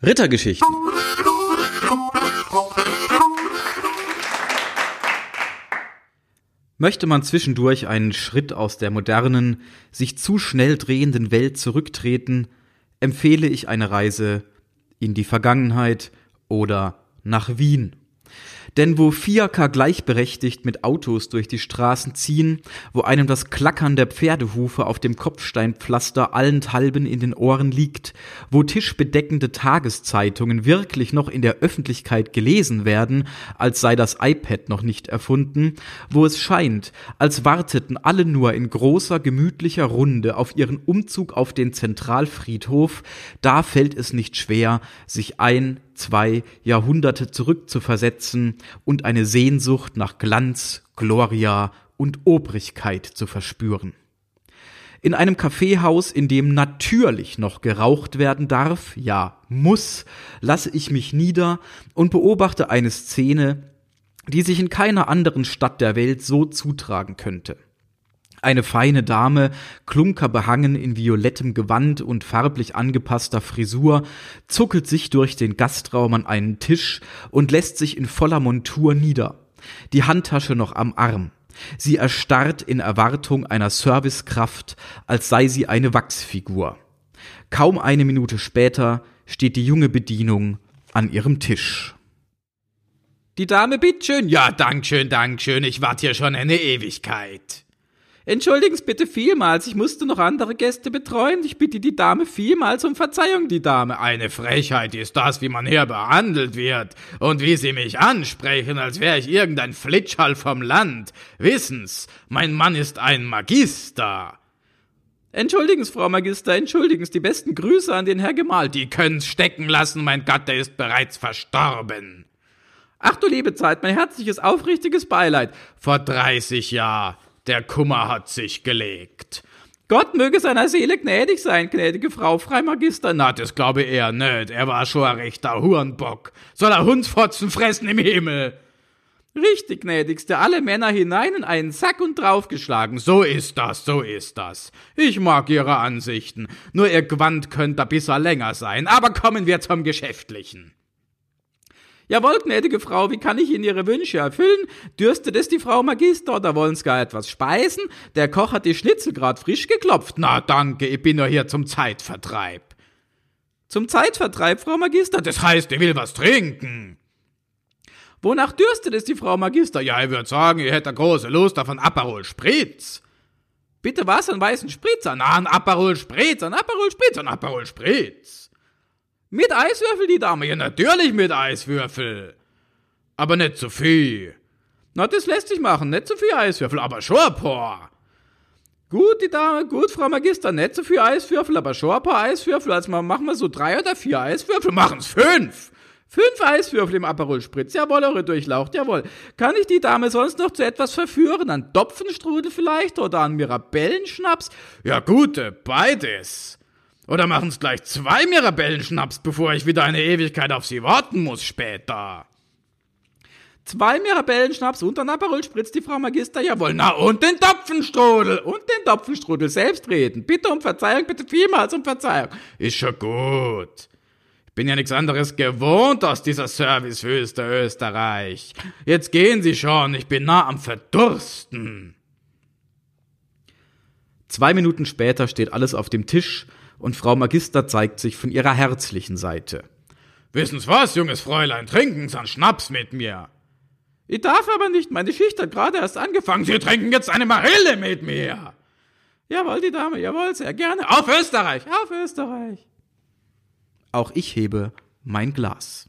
Rittergeschichten. Möchte man zwischendurch einen Schritt aus der modernen, sich zu schnell drehenden Welt zurücktreten, empfehle ich eine Reise in die Vergangenheit oder nach Wien. Denn wo Fiaker gleichberechtigt mit Autos durch die Straßen ziehen, wo einem das Klackern der Pferdehufe auf dem Kopfsteinpflaster allenthalben in den Ohren liegt, wo tischbedeckende Tageszeitungen wirklich noch in der Öffentlichkeit gelesen werden, als sei das iPad noch nicht erfunden, wo es scheint, als warteten alle nur in großer gemütlicher Runde auf ihren Umzug auf den Zentralfriedhof, da fällt es nicht schwer, sich ein, zwei Jahrhunderte zurückzuversetzen und eine Sehnsucht nach Glanz, Gloria und Obrigkeit zu verspüren. In einem Kaffeehaus, in dem natürlich noch geraucht werden darf, ja muss, lasse ich mich nieder und beobachte eine Szene, die sich in keiner anderen Stadt der Welt so zutragen könnte. Eine feine Dame, klunkerbehangen in violettem Gewand und farblich angepasster Frisur, zuckelt sich durch den Gastraum an einen Tisch und lässt sich in voller Montur nieder, die Handtasche noch am Arm. Sie erstarrt in Erwartung einer Servicekraft, als sei sie eine Wachsfigur. Kaum eine Minute später steht die junge Bedienung an ihrem Tisch. Die Dame bitteschön. Ja, Dankeschön, Dankeschön. Ich warte hier schon eine Ewigkeit. Entschuldigen Sie bitte vielmals, ich musste noch andere Gäste betreuen. Ich bitte die Dame vielmals um Verzeihung, die Dame. Eine Frechheit ist das, wie man hier behandelt wird. Und wie Sie mich ansprechen, als wäre ich irgendein Flitschhall vom Land. Wissen's, mein Mann ist ein Magister. Entschuldigen Sie, Frau Magister, entschuldigen Sie, die besten Grüße an den Herr Gemahl. Die können's stecken lassen, mein Gatte ist bereits verstorben. Ach du liebe Zeit, mein herzliches, aufrichtiges Beileid. Vor dreißig Jahren. Der Kummer hat sich gelegt. Gott möge seiner Seele gnädig sein, gnädige Frau Freimagister. Na, das glaube eher nicht. Er war schon ein rechter Hurenbock. Soll er Hundsfotzen fressen im Himmel? Richtig, gnädigste, alle Männer hinein in einen Sack und draufgeschlagen. So ist das, so ist das. Ich mag Ihre Ansichten. Nur Ihr Gewand könnte ein bisschen länger sein. Aber kommen wir zum Geschäftlichen. Jawohl, gnädige Frau, wie kann ich Ihnen Ihre Wünsche erfüllen? Dürstet es die Frau Magister oder wollen Sie gar etwas speisen? Der Koch hat die Schnitzel grad frisch geklopft. Na danke, ich bin nur hier zum Zeitvertreib. Zum Zeitvertreib, Frau Magister? Das heißt, ich will was trinken. Wonach dürstet es die Frau Magister? Ja, ich würde sagen, ich hätte große Lust auf einen Aperol Spritz. Bitte was, einen weißen Spritzer? Na, ein Aperol Spritz, ein Aperol Spritz, ein Aperol Spritz. Mit Eiswürfel, die Dame? Ja, natürlich mit Eiswürfel. Aber nicht zu viel. Na, das lässt sich machen. Nicht zu viel Eiswürfel, aber schon ein paar. Gut, die Dame, gut, Frau Magister, nicht zu viel Eiswürfel, aber schon ein paar Eiswürfel. Also machen wir so drei oder vier Eiswürfel. Machen's fünf. Fünf Eiswürfel im Aperol Spritz. Jawohl, eure Durchlaucht, jawohl. Kann ich die Dame sonst noch zu etwas verführen? An Topfenstrudel vielleicht oder an Mirabellenschnaps? Ja, gute, beides. Oder machen's gleich zwei Mirabellenschnaps, bevor ich wieder eine Ewigkeit auf sie warten muss später. Zwei Mirabellenschnaps und ein Aperol spritzt die Frau Magister, jawohl. Na, und den Topfenstrudel. Und den Topfenstrudel selbst reden. Bitte um Verzeihung, bitte vielmals um Verzeihung. Ist schon gut. Ich bin ja nichts anderes gewohnt aus dieser Servicewüste Österreich. Jetzt gehen Sie schon, ich bin nah am Verdursten. Zwei Minuten später steht alles auf dem Tisch und Frau Magister zeigt sich von ihrer herzlichen Seite. Wissen's was, junges Fräulein, trinken's an Schnaps mit mir. Ich darf aber nicht, meine Schicht hat gerade erst angefangen. Sie trinken jetzt eine Marille mit mir. Jawohl, die Dame, jawohl, sehr gerne. Auf Österreich, auf Österreich. Auch ich hebe mein Glas.